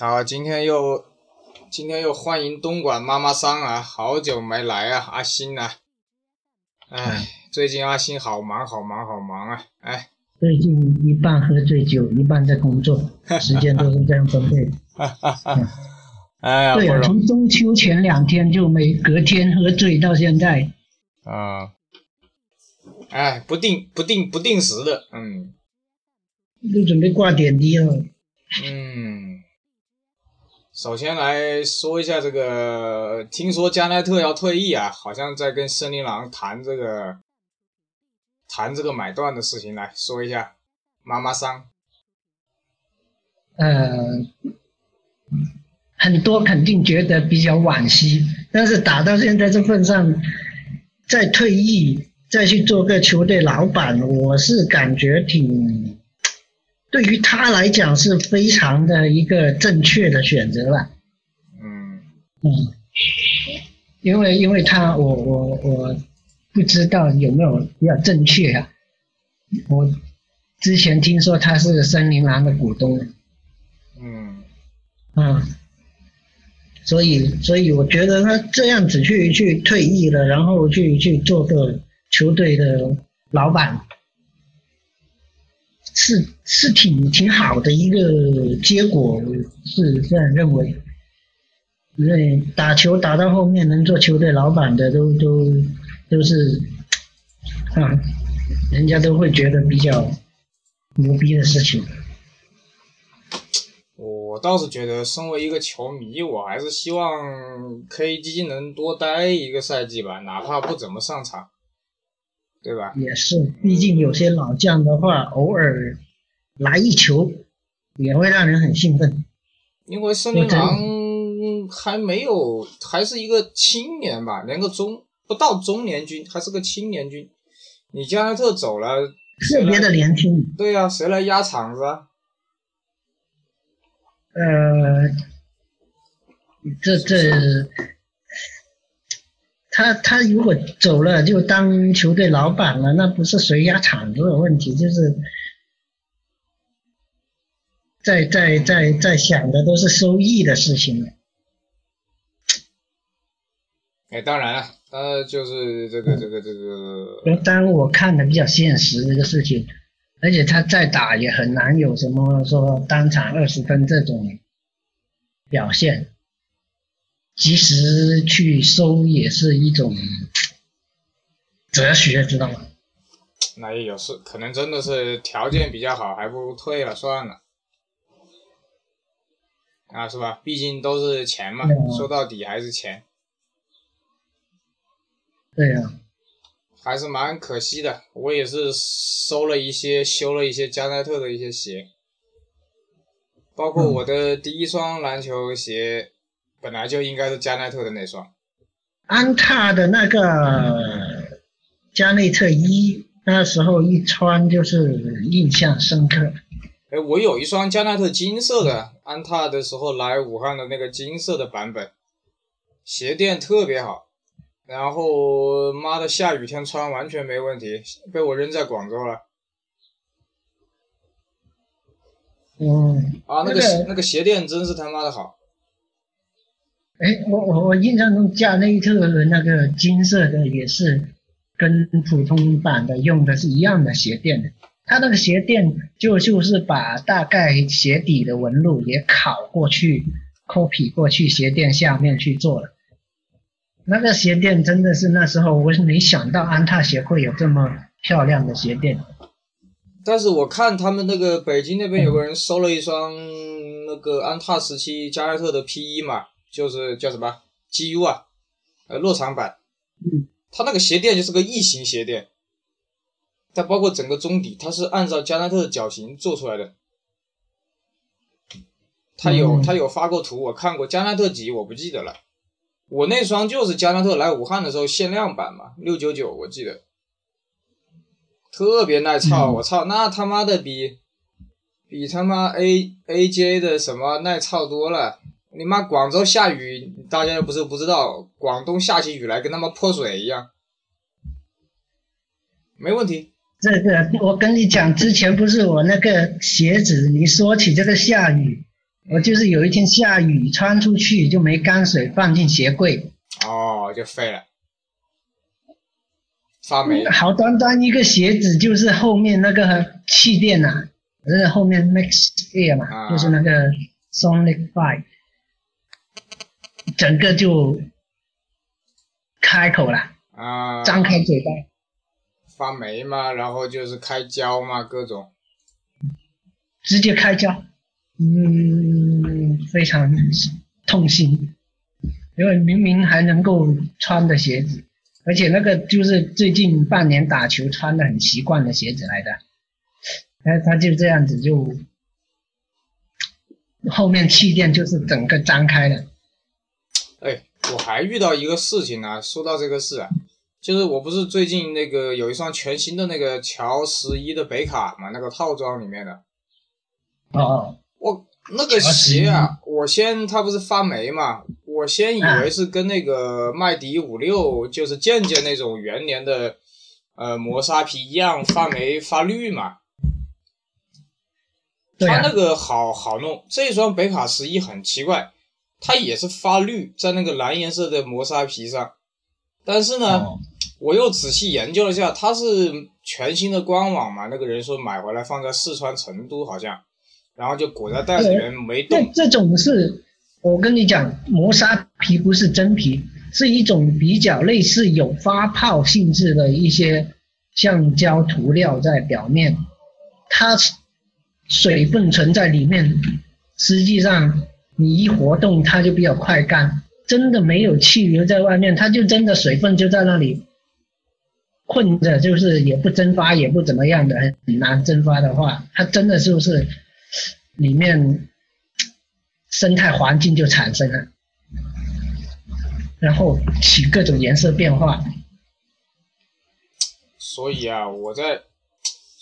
好，今天又今天又欢迎东莞妈妈桑啊，好久没来啊，阿星啊，哎，最近阿星好忙好忙好忙啊，哎，最近一半喝醉酒，一半在工作，时间都是这样分配。哎呀，对啊，从中秋前两天就没隔天喝醉到现在。啊，哎，不定不定不定时的，嗯都准备挂点滴了。嗯。首先来说一下这个，听说加奈特要退役啊，好像在跟森林狼谈这个谈这个买断的事情，来说一下。妈妈桑，呃，很多肯定觉得比较惋惜，但是打到现在这份上，再退役再去做个球队老板，我是感觉挺，对于他来讲是非常的一个正确的选择了。嗯。嗯，因为因为他我我我不知道有没有比较正确啊。我之前听说他是森林狼的股东，嗯。嗯，所以所以我觉得他这样子去去退役了，然后去去做个球队的老板，是是挺挺好的一个结果，是这样认为。因为打球打到后面能做球队老板的都都都是啊，人家都会觉得比较牛逼的事情。我倒是觉得，身为一个球迷，我还是希望 KG 能多待一个赛季吧，哪怕不怎么上场，对吧？也是，毕竟有些老将的话，偶尔来一球也会让人很兴奋。因为森林狼还没有，还是一个青年吧，连个中不到中年军，还是个青年军。你加内特走了，特别的年轻。对呀、谁来压场子啊？呃，这这，他他如果走了就当球队老板了，那不是谁压场子的问题，就是在在在在想的都是收益的事情了。哎，当然了，呃，就是这个这个这个，当然我看的比较现实这个事情，而且他再打也很难有什么说单场二十分这种表现，及时去收也是一种哲学，知道吗？那也有是，可能真的是条件比较好，还不如退了算了。啊，是吧？毕竟都是钱嘛，嗯说到底还是钱，对呀、还是蛮可惜的。我也是收了一些，修了一些加奈特的一些鞋，包括我的第一双篮球鞋，本来就应该是加内特的那双。安踏的那个加内特一，那时候一穿就是印象深刻。哎，我有一双加内特金色的，安踏的时候来武汉的那个金色的版本，鞋垫特别好，然后妈的下雨天穿完全没问题，被我扔在广州了。嗯，啊，那个那个那个鞋垫真是他妈的好。哎，我我我印象中加内特的那个金色的也是跟普通版的用的是一样的鞋垫的，它那个鞋垫就就是把大概鞋底的纹路也拷过去，copy 过去鞋垫下面去做了。那个鞋垫真的是那时候我是没想到安踏鞋会有这么漂亮的鞋垫。但是我看他们那个北京那边有个人收了一双那个安踏时期加内特的 P 一嘛，就是叫什么 GU 啊，呃，落场版。嗯，它那个鞋垫就是个异形鞋垫，它包括整个中底，它是按照加内特的脚型做出来的。他有嗯他有发过图，我看过加内特几我不记得了。我那双就是加内特来武汉的时候限量版嘛，六九九我记得，特别耐操，嗯我操，那他妈的比比他妈 A A J 的什么耐操多了。你妈广州下雨，大家又不是不知道，广东下起雨来跟他妈泼水一样，没问题。这个我跟你讲，之前不是我那个鞋子，你说起这个下雨，我就是有一天下雨穿出去就没干水放进鞋柜，哦，就废了，发霉。好端端一个鞋子就是后面那个气垫呐、呃后面 Max Air 嘛，啊。就是那个 Sonic Five，整个就开口了，啊，张开嘴巴。发霉嘛，然后就是开胶嘛，各种。直接开胶，嗯，非常痛心，因为明明还能够穿的鞋子，而且那个就是最近半年打球穿的很习惯的鞋子来的，他，他就这样子就后面气垫就是整个张开了，哎，我还遇到一个事情呢、说到这个事啊，就是我不是最近那个有一双全新的那个乔十一的北卡嘛，那个套装里面的，哦，我那个鞋啊，我先它不是发霉嘛，我先以为是跟那个麦迪五六就是渐渐那种元年的呃磨砂皮一样发霉发绿嘛。它那个好好弄，这双北卡十一很奇怪，它也是发绿在那个蓝颜色的磨砂皮上，但是呢，哦我又仔细研究了一下，它是全新的官网嘛，那个人说买回来放在四川成都好像，然后就裹在袋子里面没动。这这种是，我跟你讲，磨砂皮不是真皮，是一种比较类似有发泡性质的一些橡胶涂料在表面，它水分存在里面，实际上你一活动它就比较快干，真的没有气流在外面，它就真的水分就在那里困着，就是也不蒸发，也不怎么样的，很难蒸发的话，它真的就是里面生态环境就产生了，然后起各种颜色变化。所以啊，我在，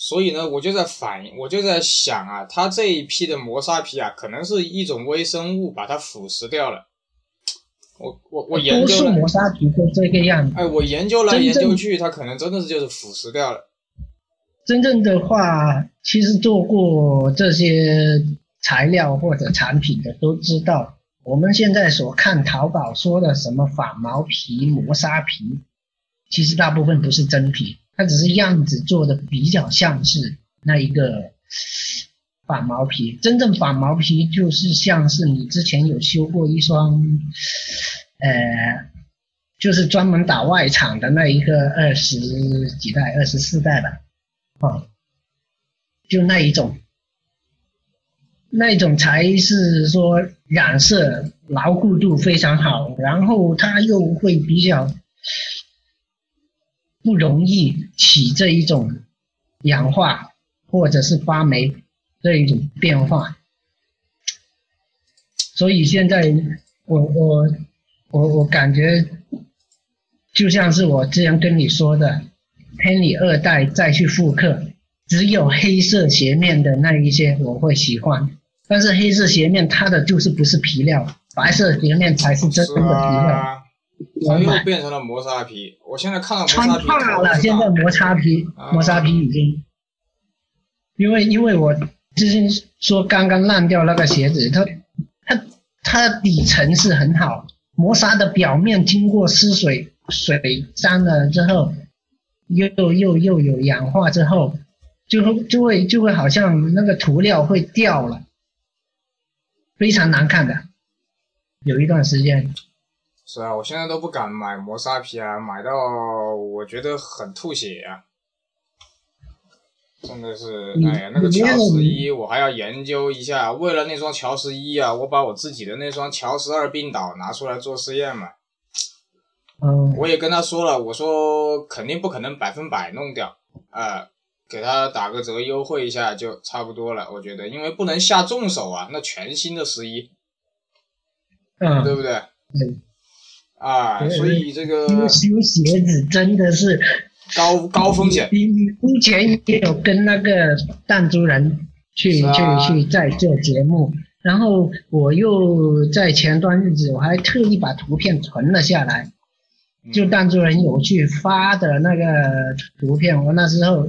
所以呢，我就在反应，我就在想啊，它这一批的磨砂皮啊，可能是一种微生物把它腐蚀掉了。我我我研究了，磨砂皮就这个样子。哎，我研究来研究去，它可能真的是就是腐蚀掉了。真正的话，其实做过这些材料或者产品的都知道，我们现在所看淘宝说的什么仿毛皮、磨砂皮，其实大部分不是真皮，它只是样子做的比较像是那一个仿毛皮。真正仿毛皮就是像是你之前有修过一双，呃，就是专门打外场的那一个二十几代、二十四代吧。哦，就那一种，那一种才是说染色牢固度非常好，然后它又会比较不容易起这一种氧化或者是发霉这一种变化。所以现在我我我我感觉就像是我之前跟你说的。Henry 二代再去复刻，只有黑色鞋面的那一些我会喜欢，但是黑色鞋面它的就是不是皮料，白色鞋面才是真正的皮料。啊，它又变成了磨砂皮。我现在看到穿砂皮，怕了，现在磨砂皮，磨砂皮已经，因为因为我之前说刚刚烂掉那个鞋子，它它它底层是很好，磨砂的表面经过湿水水沾了之后。又又又有氧化之后，就会就会就会好像那个涂料会掉了，非常难看的。有一段时间，是啊，我现在都不敢买磨砂皮啊，买到我觉得很吐血呀、真的是，哎呀，那个乔十一我还要研究一下，为了那双乔十一啊，我把我自己的那双乔十二冰岛拿出来做试验嘛。嗯，我也跟他说了，我说肯定不可能百分百弄掉，啊、给他打个折优惠一下就差不多了，我觉得，因为不能下重手啊，那全新的十一，对嗯，不对？对，啊，所以这个因为修鞋子真的是，高高风险，你你之前也有跟那个弹珠人去、啊去去在做节目，然后我又在前段日子我还特意把图片存了下来。就嗯弹珠人有去发的那个图片，我那时候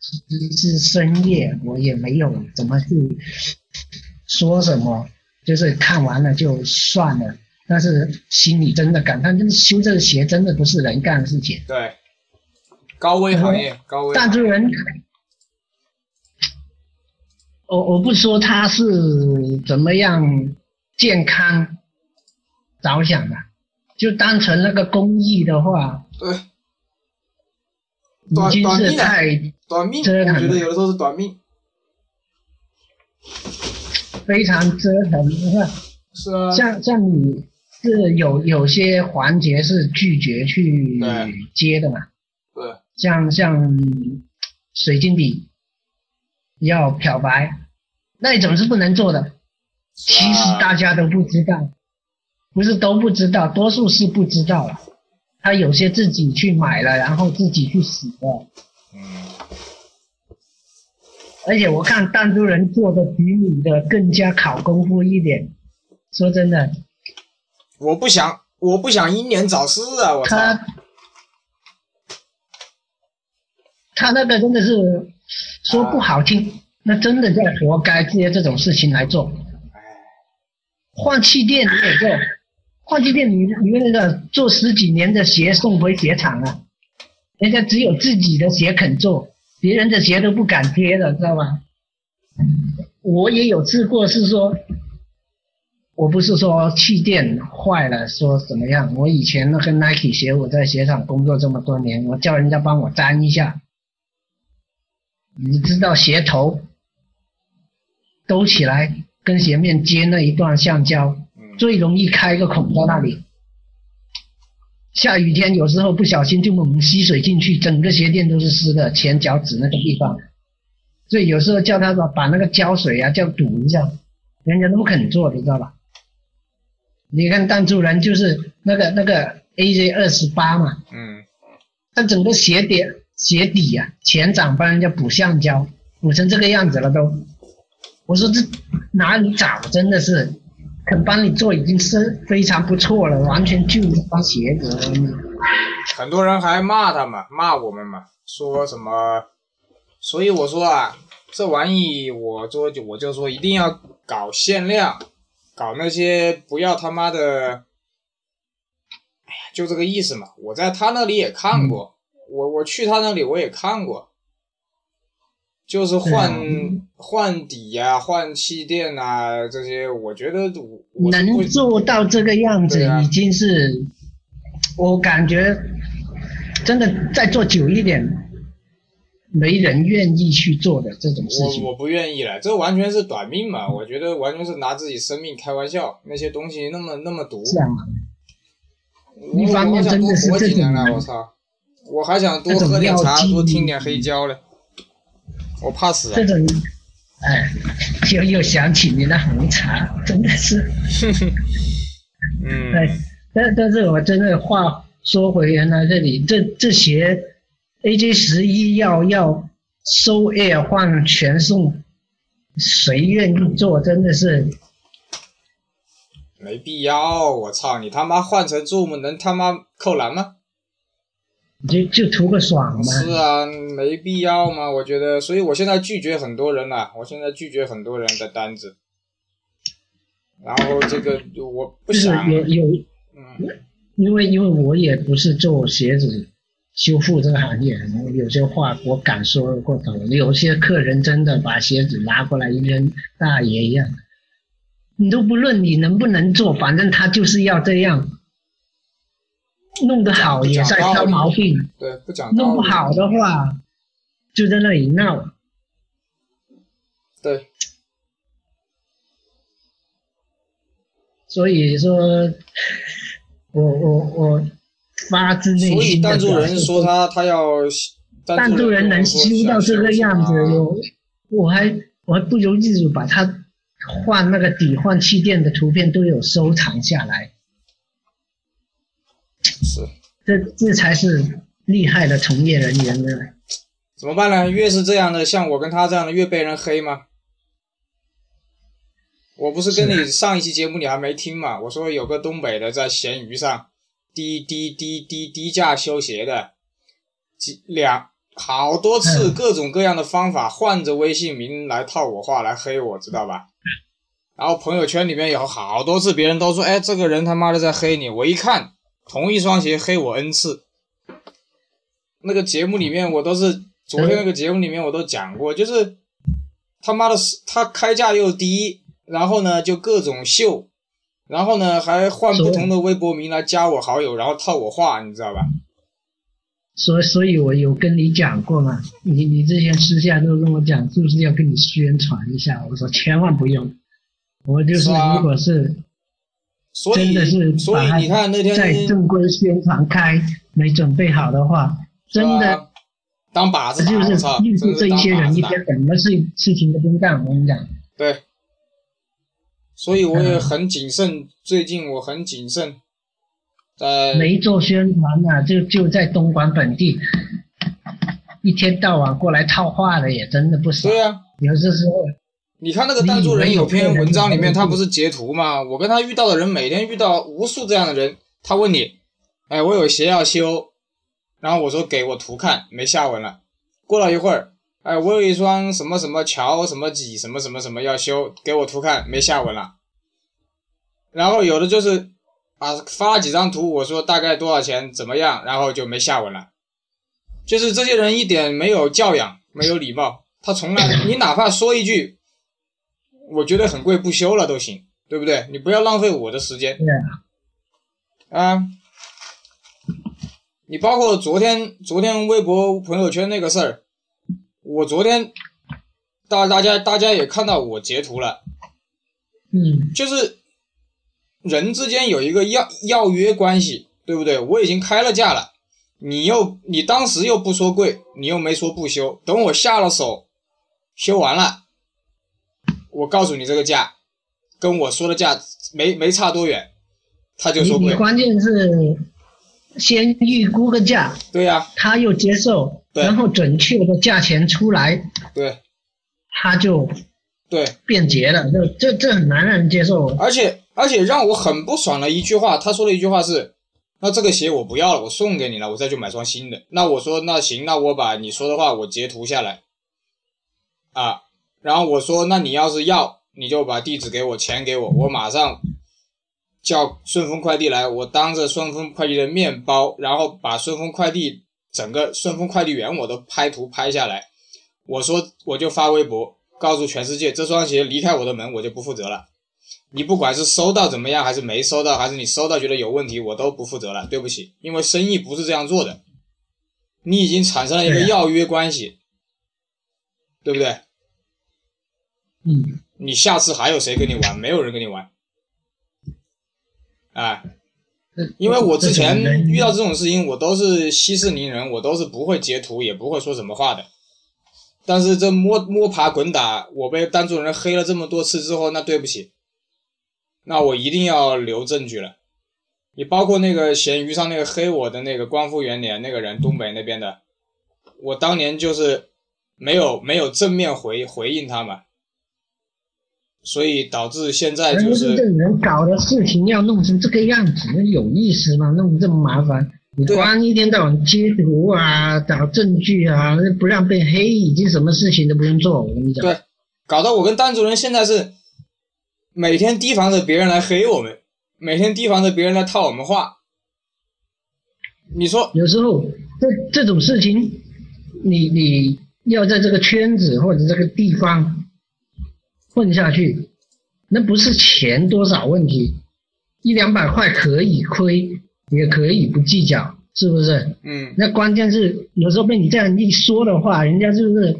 是是深夜，我也没有怎么去说什么，就是看完了就算了，但是心里真的感叹，就是修这个鞋真的不是人干的事情。对，高危行业，高危。大助人，我我不说他是怎么样健康着想的，就单纯那个工艺的话，对，已经短短是太短命，折腾我觉得有的时候是短命。非常折腾。你看，是啊，像像你是有有些环节是拒绝去接的嘛，对，像像水晶笔要漂白，那一种是不能做的。其实大家都不知道，不是都不知道，多数是不知道了。他有些自己去买了，然后自己去洗的。嗯，而且我看弹珠人做的比你的更加考功夫一点。说真的，我不想，我不想英年早逝啊！我操，他他那个真的是说不好听，那真的在活该接这种事情来做。换气垫你也做，换气垫你你那个做十几年的鞋送回鞋厂啊，人家只有自己的鞋肯做，别人的鞋都不敢贴的，知道吗？我也有试过，是说，我不是说气垫坏了说怎么样，我以前那个 Nike 鞋，我在鞋厂工作这么多年，我叫人家帮我粘一下，你知道鞋头兜起来跟鞋面接那一段橡胶，嗯，最容易开个孔在那里。下雨天有时候不小心就猛吸水进去，整个鞋垫都是湿的，前脚趾那个地方。所以有时候叫他把把那个胶水啊叫堵一下，人家都不肯做，你知道吧？你看弹珠人就是那个那个 AJ 二十八嘛，嗯，他整个鞋底鞋底啊前掌帮人家补橡胶，补成这个样子了都。我说这哪里找？真的是肯帮你做已经是非常不错了，完全就这双鞋子。很多人还骂他嘛，骂我们嘛，说什么？所以我说啊，这玩意我做就我就说一定要搞限量，搞那些不要他妈的，哎呀，就这个意思嘛。我在他那里也看过，我我去他那里我也看过，就是换、换底呀、换气垫啊这些，我觉得我我能做到这个样子已经是，我感觉真的再做久一点，没人愿意去做的这种事情。我我不愿意了，这完全是短命嘛！我觉得完全是拿自己生命开玩笑，那些东西那么那么毒。这样啊，我一方面我想多真的是这活几年了，种我操！我还想多喝点茶，多听点黑胶嘞。我怕死啊这！种，哎，又又想起你那红茶，真的是。嗯，哎，但但是我真的话说回原来这里，这这鞋 AJ 十一要要收 Air 换全送，谁愿意做？真的是没必要。我操，你他妈换成 Zoom 能他妈扣篮吗？就就图个爽嘛。是啊，没必要嘛，我觉得，所以我现在拒绝很多人了，我现在拒绝很多人的单子。然后这个我不就是想，有有，嗯，因为因为我也不是做鞋子修复这个行业，我有些话我敢说过头了。有些客人真的把鞋子拿过来一扔，大爷一样，你都不论你能不能做，反正他就是要这样，弄得好也在挑毛病，对，不讲。弄不好的话就在那里闹。对，所以说，我我我发自内心所以弹珠人说他他要弹珠人能修到这个样子，我我还我还不由自主把他换那个底换气垫的图片都有收藏下来，是这这才是厉害的从业人员呢。怎么办呢？越是这样的，像我跟他这样的，越被人黑吗？我不是跟你上一期节目你还没听嘛？我说有个东北的在闲鱼上低低低低低价修鞋的，几两好多次嗯各种各样的方法，换着微信名来套我话来黑我，知道吧？然后朋友圈里面有好多次，别人都说，哎，这个人他妈的在黑你。我一看，同一双鞋黑我 n 次。那个节目里面我都是，昨天那个节目里面我都讲过，就是他妈的，他开价又低，然后呢就各种秀，然后呢还换不同的微博名来加我好友，然后套我话，你知道吧？所所以，我有跟你讲过嘛？你你之前私下都跟我讲，是不是要跟你宣传一下？我说千万不用，我就是如果是真的是所以你看那天在正规宣传开没准备好的话，真的当靶子就是应付这一些人一天什么事事情都不干。我跟你讲，对，所以我也很谨慎，最近我很谨慎。没做宣传啊，就就在东莞本地，一天到晚过来套话的也真的不少。对啊，有些时候，你看那个单主人有篇文章里面，他不是截图吗？我跟他遇到的人，每天遇到无数这样的人。他问你，哎，我有鞋要修，然后我说给我图看，没下文了。过了一会儿，哎，我有一双什么什么乔什么几什么什么什么要修，给我图看，没下文了。然后有的就是。啊，发了几张图，我说大概多少钱，怎么样，然后就没下文了。就是这些人一点没有教养，没有礼貌，他从来你哪怕说一句，我觉得很贵，不修了都行，对不对？你不要浪费我的时间。啊，你包括昨天昨天微博朋友圈那个事儿，我昨天大大家大家也看到我截图了，嗯，就是。人之间有一个要要约关系，对不对？我已经开了价了，你又你当时又不说贵，你又没说不修，等我下了手，修完了，我告诉你这个价，跟我说的价没没差多远，他就说贵。你关键是先预估个价，对呀，他又接受，然后准确的价钱出来，对，他就对。变节了，这这这很难让人接受，而且。而且让我很不爽的一句话，他说的一句话是：“那这个鞋我不要了，我送给你了，我再去买双新的。”那我说：“那行，那我把你说的话我截图下来，啊，然后我说：那你要是要，你就把地址给我，钱给我，我马上叫顺丰快递来，我当着顺丰快递的面包，然后把顺丰快递整个顺丰快递员我都拍图拍下来。我说我就发微博告诉全世界，这双鞋离开我的门，我就不负责了。”你不管是收到怎么样，还是没收到，还是你收到觉得有问题，我都不负责了。对不起，因为生意不是这样做的。你已经产生了一个要约关系，对不对？嗯。你下次还有谁跟你玩？没有人跟你玩。啊。因为我之前遇到这种事情，我都是息事宁人，我都是不会截图，也不会说什么话的。但是这摸摸爬滚打，我被单主人黑了这么多次之后，那对不起。那我一定要留证据了。你包括那个闲鱼上那个黑我的那个光复元年那个人，东北那边的，我当年就是没有没有正面回回应他嘛，所以导致现在就是。这人搞的事情要弄成这个样子，那有意思吗？弄这么麻烦，你光一天到晚截图啊，找证据啊，不让被黑，已经什么事情都不用做。我跟你讲。对，搞得我跟单主任现在是。每天提防着别人来黑我们，每天提防着别人来套我们话。你说有时候这这种事情，你你要在这个圈子或者这个地方混下去，那不是钱多少问题，一两百块可以亏，也可以不计较，是不是？嗯。那关键是有时候被你这样一说的话，人家就是。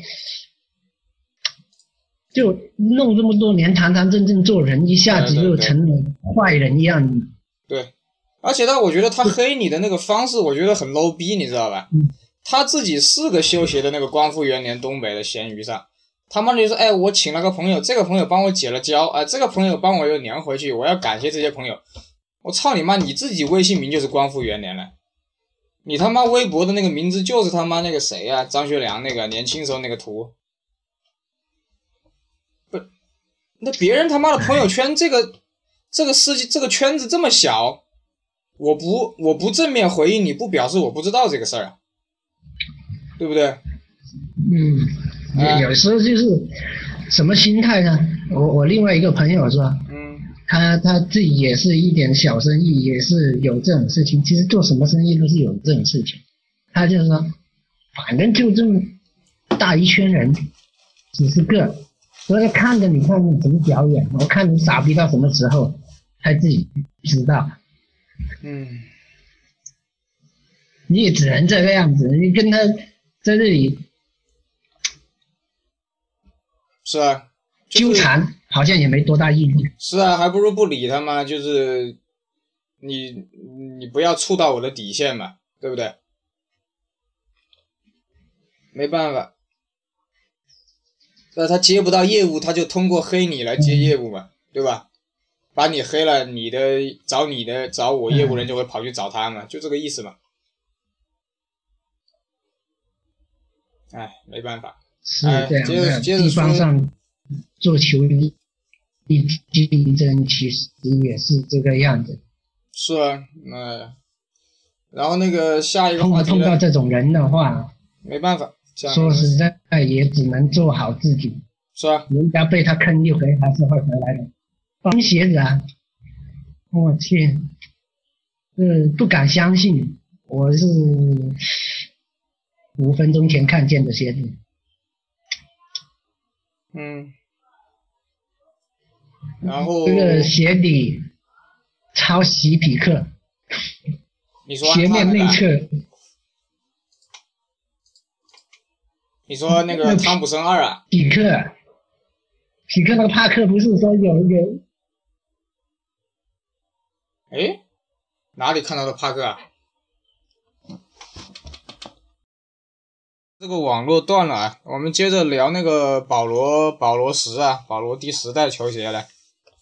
就弄这么多年，堂堂正正做人，一下子就成了坏人一样。对，而且他，我觉得他黑你的那个方式，我觉得很 low 逼，你知道吧？他自己是个修鞋的那个光复元年东北的咸鱼上，他妈的就说，哎，我请了个朋友，这个朋友帮我解了胶，哎，这个朋友帮我又粘回去，我要感谢这些朋友。我操你妈，你自己微信名就是光复元年了，你他妈微博的那个名字就是他妈那个谁呀？张学良那个年轻时候那个图。不那别人他妈的朋友圈这个这个世界这个圈子这么小，我不我不正面回应你不表示我不知道这个事儿啊，对不对？嗯，有时候就是什么心态呢？我我另外一个朋友是吧，嗯他他自己也是一点小生意，也是有这种事情。其实做什么生意都是有这种事情。他就是说，反正就这么大一圈人，几十个，所以看着你看你怎么表演，我看你傻逼到什么时候，他自己知道。嗯，你也只能这个样子，你跟他在这里是啊，就是纠缠，好像也没多大意义。是啊，还不如不理他嘛。就是你你不要触到我的底线嘛，对不对？没办法，那他接不到业务，他就通过黑你来接业务嘛，对吧？把你黑了，你的找你的找我业务人就会跑去找他嘛，就这个意思嘛。哎，没办法，是哎这样的，地方上做球衣一竞争其实也是这个样子。是啊，那然后那个下一个碰话题，碰到这种人的话，没办法，说实在也只能做好自己。是啊，人家被他坑一回，还是会回来的。帮鞋子啊，我去，嗯，不敢相信，我是五分钟前看见的鞋子。嗯，然后这个鞋底抄袭匹克，你说鞋面内那个侧你说那个汤普森二啊，匹克，匹克那个帕克不是说有有哎，哪里看到的帕克啊？这个网络断了啊，我们接着聊那个保罗保罗十啊，保罗第十代球鞋来。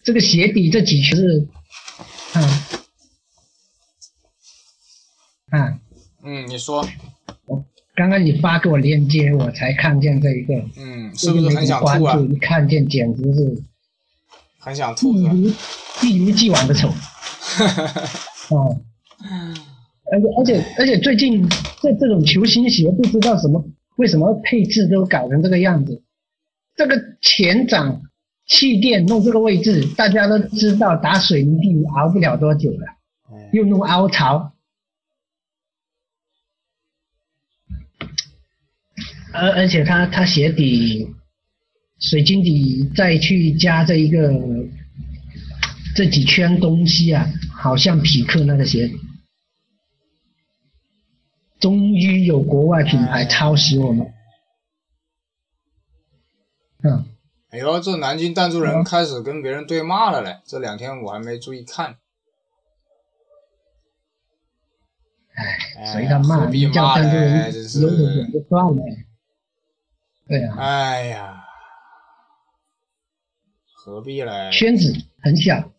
这个鞋底这几圈是，嗯，嗯，嗯，你说，刚刚你发给我链接，我才看见这一个，嗯，是不是很想吐啊？注，一看见简直是很想吐？一如一如既往的丑。哦，而且而且而且最近这这种球星鞋不知道什么为什么配置都搞成这个样子，这个前掌气垫弄这个位置，大家都知道打水泥地熬不了多久了，嗯又弄凹槽，而而且它它鞋底水晶底再去加这一个这几圈东西啊，好像匹克那个鞋底。终于有国外品牌抄袭我们，嗯，哎呦，这南京弹珠人开始跟别人对骂了嘞！这两天我还没注意看。哎，哎随他骂，何必叫骂呢弹珠人算了。对啊，哎呀，何必嘞？圈子很小，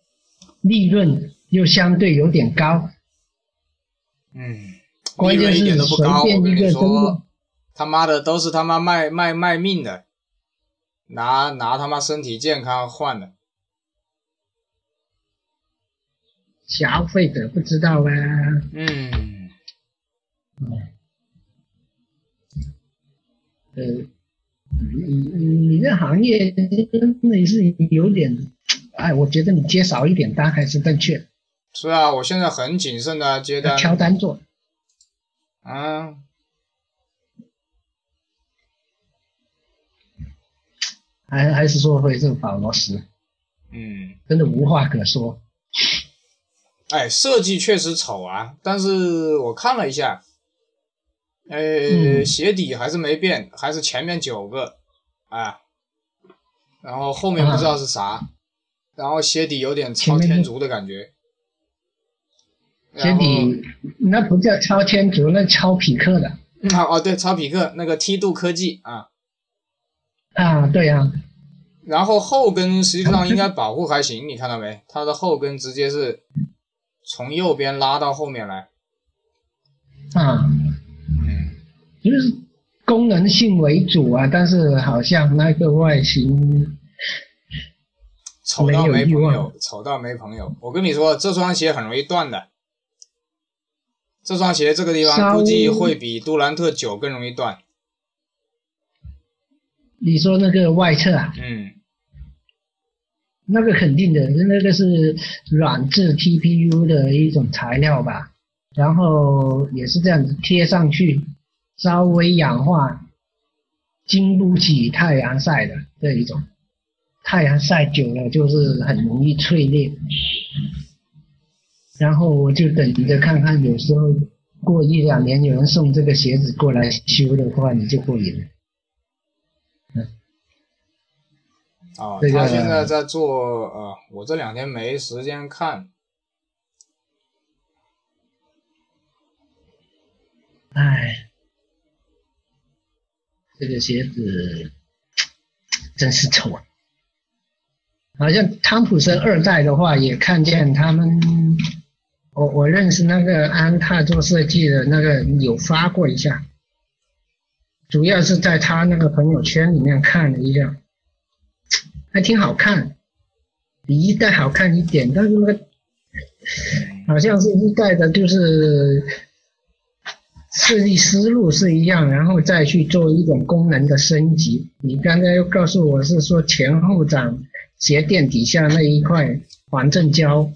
利润又相对有点高，嗯，关键利润一点都不高。我跟你说，他妈的都是他妈卖卖卖命的，拿拿他妈身体健康换的。消费者不知道啊。嗯，呃，你你你这行业真的是有点，哎，我觉得你接少一点单还是正确，是啊，我现在很谨慎的接单要。挑单做。啊，还还是说回这个保罗斯，嗯，真的无话可说。哎，设计确实丑啊，但是我看了一下，呃，嗯。鞋底还是没变，还是前面九个，啊，然后后面不知道是啥，然后鞋底有点超天竺的感觉，鞋然后底那不叫超天竺，那超匹克的。嗯啊哦对，超匹克那个梯度科技啊，啊，对啊，然后后跟实际上应该保护还行，你看到没？它的后跟直接是从右边拉到后面来，啊，嗯，就是功能性为主啊，但是好像那个外形丑到没朋友，丑到没朋友。我跟你说，这双鞋很容易断的。这双鞋这个地方估计会比杜兰特九更容易断。你说那个外侧啊，嗯，那个肯定的，那个是软质 TPU 的一种材料吧，然后也是这样子贴上去，稍微氧化，经不起太阳晒的这一种，太阳晒久了就是很容易脆裂。然后我就等着看看，有时候过一两年有人送这个鞋子过来修的话，你就过瘾了。哦，这个他现在在做啊，我这两天没时间看。唉，这个鞋子真是丑啊！好像汤普森二代的话，也看见他们，我我认识那个安踏做设计的那个有发过一下，主要是在他那个朋友圈里面看了一下，还挺好看，比一代好看一点，但是那个好像是一代的，就是设计思路是一样，然后再去做一种功能的升级。你刚才又告诉我是说前后掌鞋垫底下那一块防震胶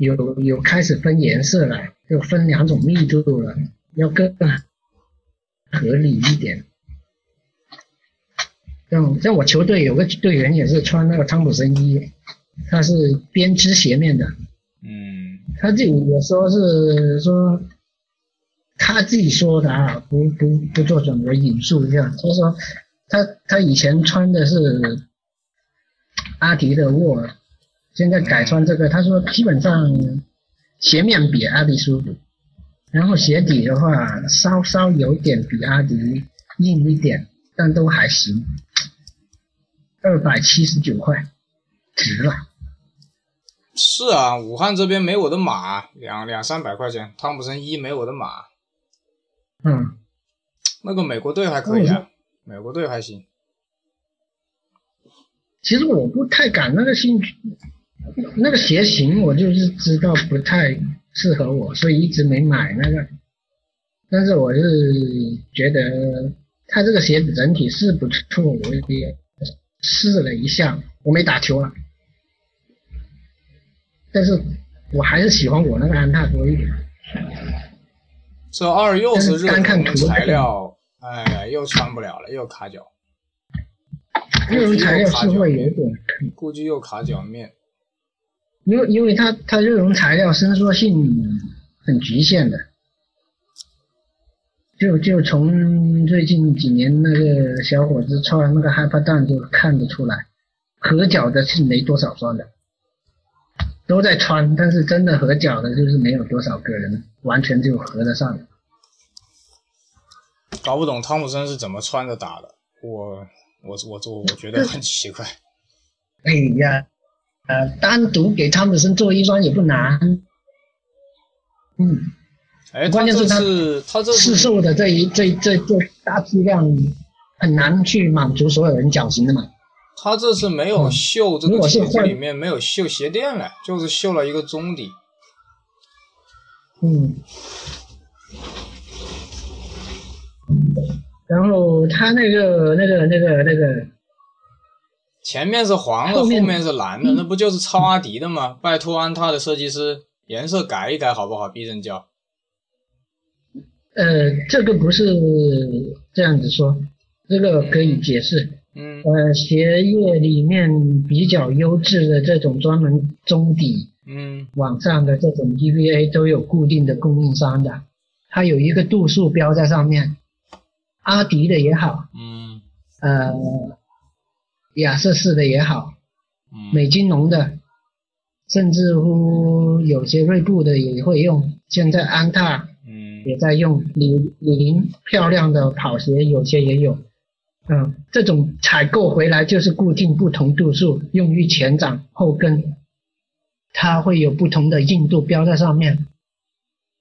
有有开始分颜色了，就分两种密度了，要更合理一点。像像我球队有个队员也是穿那个汤普森衣，他是编织鞋面的，嗯他自己也说是说他自己说的啊，不不不做准，我引述一下，他说他他以前穿的是阿迪的沃尔，现在改穿这个，他说基本上鞋面比阿迪舒服，然后鞋底的话稍稍有点比阿迪硬一点，但都还行，二百七十九块，值了。是啊，武汉这边没我的码，两两三百块钱。汤普森一没我的码，嗯，那个美国队还可以啊，美国队还行。其实我不太感那个兴趣，那个鞋型我就是知道不太适合我，所以一直没买那个。但是我是觉得它这个鞋子整体是不错，我也试了一下，我没打球了，但是我还是喜欢我那个安踏多一点。这二又是热单看图材料，哎，又穿不了了，又卡脚，热熔材料是会有点，估计又卡脚面。因为因为它它热熔材料伸缩性很局限的，就就从最近几年那个小伙子穿那个 Hyper 就看得出来，合脚的是没多少双的，都在穿，但是真的合脚的就是没有多少个人完全就合得上。搞不懂汤普森是怎么穿着打的，我我我我我觉得很奇怪。哎呀，呃，单独给汤普森做一双也不难，嗯，哎，关键是他次他这市次售的这一这这这大批量很难去满足所有人脚型的嘛。他这是没有绣这个铁质果是换里面没有绣鞋垫了，就是绣了一个中底。嗯，然后他那个那个那个那个，前面是黄的，后面是蓝的，那不就是抄阿迪的吗？拜托安踏的设计师颜色改一改好不好？避震胶。呃，这个不是这样子说，这个可以解释。嗯呃，鞋业里面比较优质的这种专门中底嗯网上的这种 EVA 都有固定的供应商的，它有一个度数标在上面。阿迪的也好，嗯呃，亚瑟士的也好，嗯美津浓的，甚至乎有些锐步的也会用。现在安踏嗯也在用，李李宁漂亮的跑鞋有些也有。嗯，这种采购回来就是固定不同度数，用于前掌、后跟，它会有不同的硬度标在上面。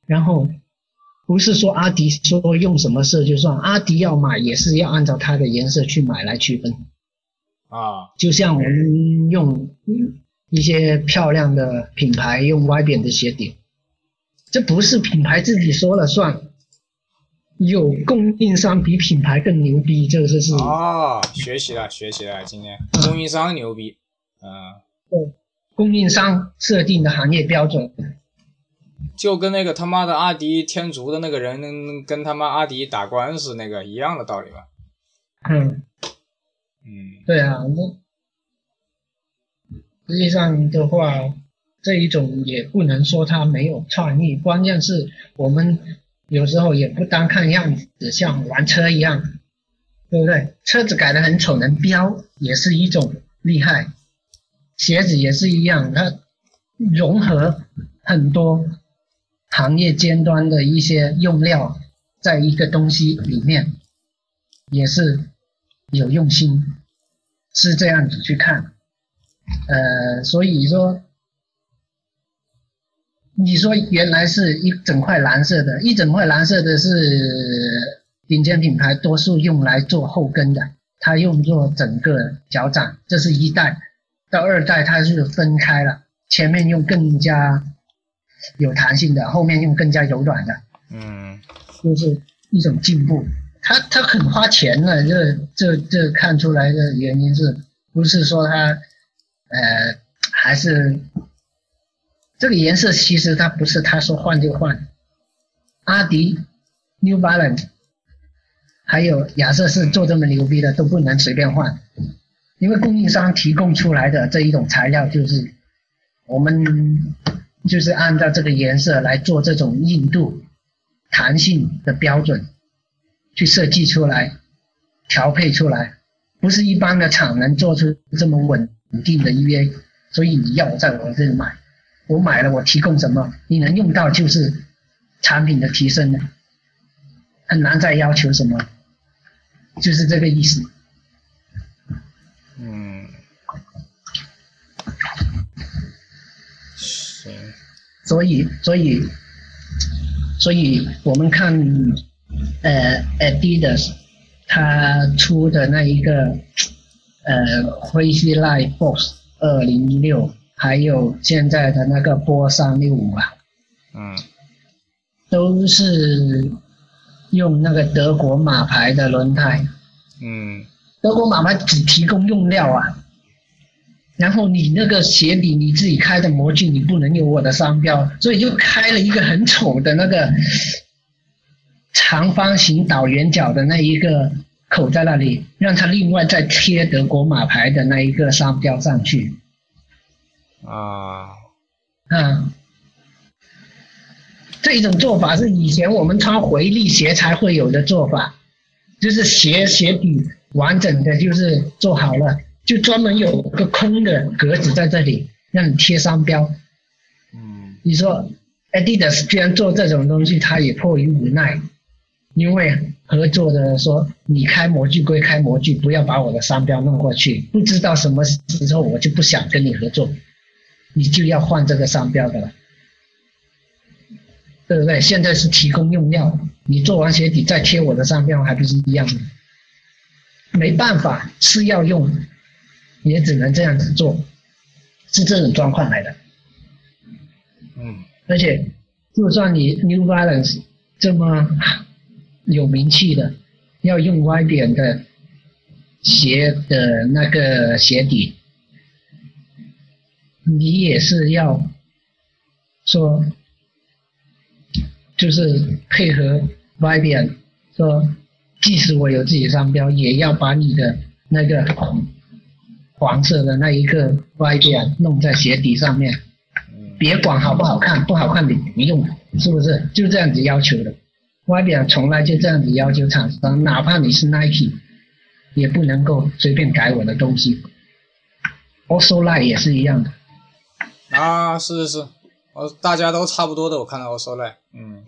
然后不是说阿迪说用什么色就算，阿迪要买也是要按照它的颜色去买来区分。啊。就像我们用一些漂亮的品牌用歪扁的鞋底，这不是品牌自己说了算，有供应商比品牌更牛逼，这个是是哦，学习了，学习了，今天供应商牛逼，嗯，对供应商设定的行业标准。就跟那个他妈的阿迪天竺的那个人跟他妈阿迪打官司那个一样的道理吧？嗯，嗯，对啊，那实际上的话，这一种也不能说它没有创意，关键是我们有时候也不单看样子，像玩车一样，对不对？车子改得很丑，能飙也是一种厉害，鞋子也是一样，它融合很多行业尖端的一些用料在一个东西里面，也是有用心，是这样子去看。呃，所以说，你说原来是一整块蓝色的，一整块蓝色的是顶尖品牌多数用来做后跟的，它用作整个脚掌，这是一代，到二代它是分开了，前面用更加有弹性的，后面用更加柔软的，嗯，就是一种进步。他他很花钱的，这这这看出来的原因是不是说他？呃，还是这个颜色，其实它不是他说换就换。阿迪、New Balance，还有亚瑟士做这么牛逼的都不能随便换，因为供应商提供出来的这一种材料就是我们就是按照这个颜色来做这种硬度、弹性的标准去设计出来、调配出来，不是一般的厂能做出这么稳。定的 EVA，所以你要我在我这里买，我买了我提供什么，你能用到就是产品的提升了，很难再要求什么，就是这个意思。嗯，行。所以，所以，所以我们看，呃，Adidas，他出的那一个。呃，灰犀 Line Boss 二零六，还有现在的那个波三六五啊，嗯，都是用那个德国马牌的轮胎，嗯，德国马牌只提供用料啊，然后你那个鞋底你自己开的模具，你不能有我的商标，所以就开了一个很丑的那个长方形倒圆角的那一个。口在那里，让他另外再贴德国马牌的那一个商标上去。啊，嗯，这种做法是以前我们穿回力鞋才会有的做法，就是鞋鞋底完整的就是做好了，就专门有个空的格子在这里让你贴商标。嗯，你说 Adidas 居然做这种东西，他也迫于无奈。因为合作的说，你开模具归开模具，不要把我的商标弄过去。不知道什么时候我就不想跟你合作，你就要换这个商标的了，对不对？现在是提供用料，你做完鞋底再贴我的商标，还不是一样的？没办法，是要用，也只能这样子做，是这种状况来的。嗯，而且，就算你 New Balance 这么。有名气的，要用歪点的鞋的那个鞋底，你也是要说，就是配合歪点，说即使我有自己的商标，也要把你的那个黄色的那一个歪点弄在鞋底上面，别管好不好看，不好看你不用，是不是？就这样子要求的。外表从来就这样子要求厂商，哪怕你是 Nike，也不能够随便改我的东西。Also Line 也是一样的。啊，是是是，哦，大家都差不多的，我看到 Also Line，嗯。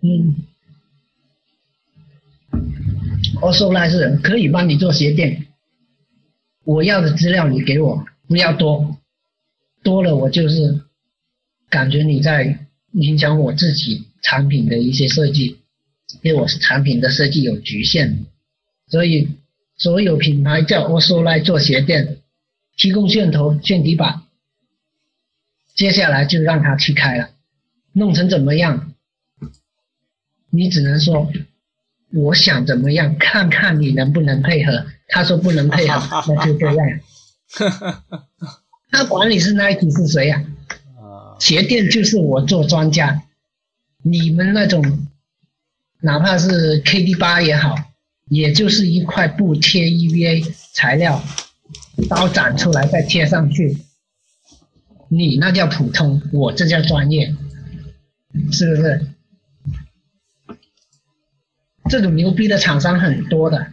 嗯。Also Line 是可以帮你做鞋垫，我要的资料你给我，不要多，多了我就是感觉你在影响我自己产品的一些设计。因为我是产品的设计有局限，所以所有品牌叫我说来做鞋垫，提供线头、线底板，接下来就让他去开了，弄成怎么样？你只能说我想怎么样，看看你能不能配合。他说不能配合，那就这样。他管你是 Nike 是谁呀、啊，鞋垫就是我做专家，你们那种哪怕是 KD 八也好，也就是一块布贴 EVA 材料，刀斩出来再贴上去，你那叫普通，我这叫专业，是不是？这种牛逼的厂商很多的，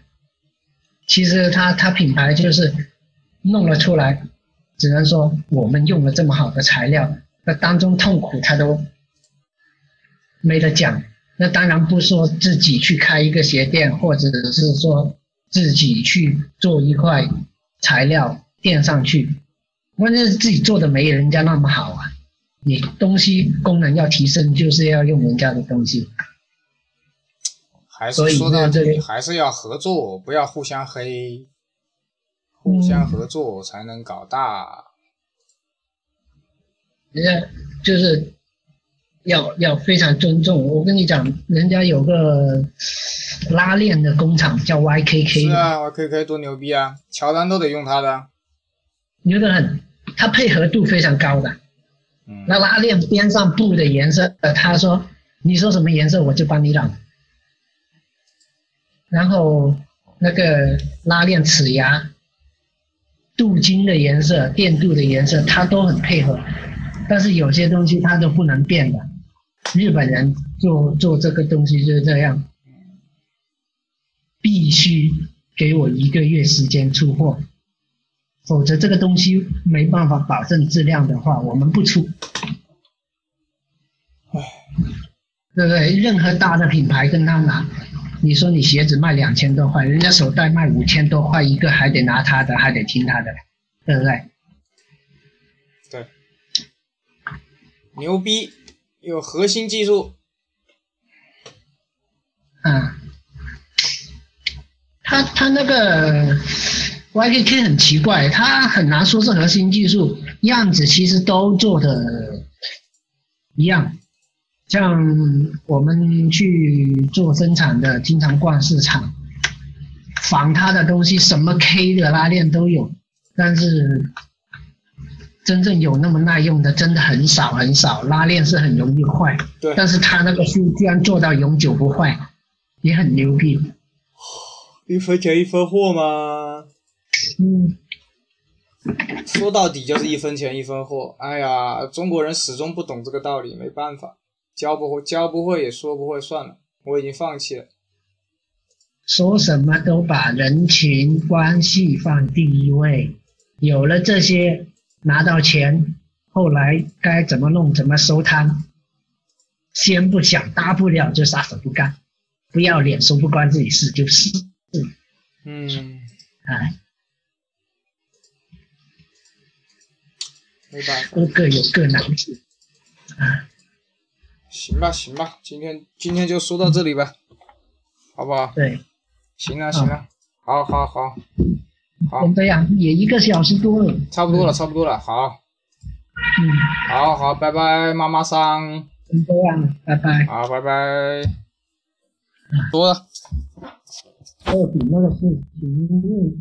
其实他他品牌就是弄了出来，只能说我们用了这么好的材料，那当中痛苦他都没得讲。那当然不说自己去开一个鞋店，或者是说自己去做一块材料垫上去，关键是自己做的没人家那么好啊。你东西功能要提升，就是要用人家的东西。还是说到这里，还是要合作，不要互相黑，互相合作才能搞大。人家就是要要非常尊重。我跟你讲，人家有个拉链的工厂叫 YKK，的是啊，YKK 多牛逼啊，乔丹都得用它的。牛得很，它配合度非常高的。嗯，那拉链边上布的颜色，呃他说你说什么颜色我就帮你染。然后那个拉链齿牙、镀金的颜色、电镀的颜色，它都很配合。但是有些东西它都不能变的。日本人做做这个东西就是这样，必须给我一个月时间出货，否则这个东西没办法保证质量的话，我们不出。对不对？任何大的品牌跟他拿，你说你鞋子卖两千多块，人家手袋卖五千多块一个，还得拿他的，还得听他的，对不对？对，牛逼，有核心技术。啊，他他那个 YKK 很奇怪，他很难说是核心技术，样子其实都做的一样。像我们去做生产的，经常逛市场，仿他的东西，什么 K 的拉链都有，但是真正有那么耐用的真的很少很少，拉链是很容易坏。对，但是他那个书居然做到永久不坏，也很牛逼。一分钱一分货吗？嗯，说到底就是一分钱一分货。哎呀，中国人始终不懂这个道理，没办法，教不会，教不会也说不会，算了，我已经放弃了。说什么都把人情关系放第一位，有了这些，拿到钱，后来该怎么弄怎么收摊。先不想，大不了就撒手不干，不要脸说不关自己事就是。嗯，哎，没办法，都各有各难处。啊，行吧，行吧，今天今天就说到这里吧，好不好？对，行啊，行啊，好好好，好先，这样，也一个小时多了。差不多了，差不多了，好，嗯，好好，拜拜，妈妈桑，先这样，拜拜。好，拜拜。多了。